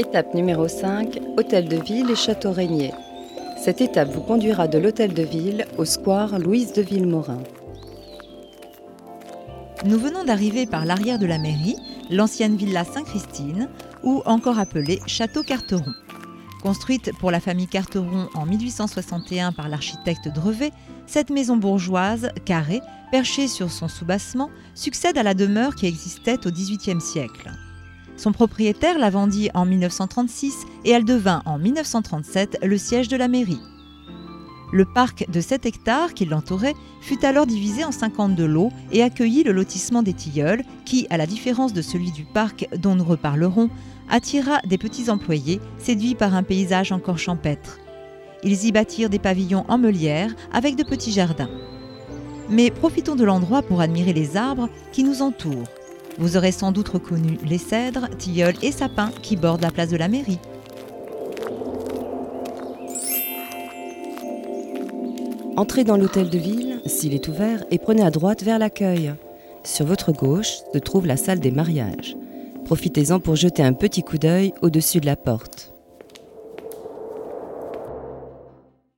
Étape numéro 5, Hôtel de Ville et Château Régnier. Cette étape vous conduira de l'Hôtel de Ville au square Louise de Villemorin. Nous venons d'arriver par l'arrière de la mairie, l'ancienne villa Saint-Christine, ou encore appelée Château Carteron. Construite pour la famille Carteron en 1861 par l'architecte Drevet, cette maison bourgeoise, carrée, perchée sur son soubassement, succède à la demeure qui existait au XVIIIe siècle. Son propriétaire la vendit en 1936 et elle devint en 1937 le siège de la mairie. Le parc de 7 hectares qui l'entourait fut alors divisé en 52 lots et accueillit le lotissement des Tilleuls qui, à la différence de celui du parc dont nous reparlerons, attira des petits employés séduits par un paysage encore champêtre. Ils y bâtirent des pavillons en meulière avec de petits jardins. Mais profitons de l'endroit pour admirer les arbres qui nous entourent. Vous aurez sans doute reconnu les cèdres, tilleuls et sapins qui bordent la place de la mairie. Entrez dans l'hôtel de ville, s'il est ouvert, et prenez à droite vers l'accueil. Sur votre gauche se trouve la salle des mariages. Profitez-en pour jeter un petit coup d'œil au-dessus de la porte.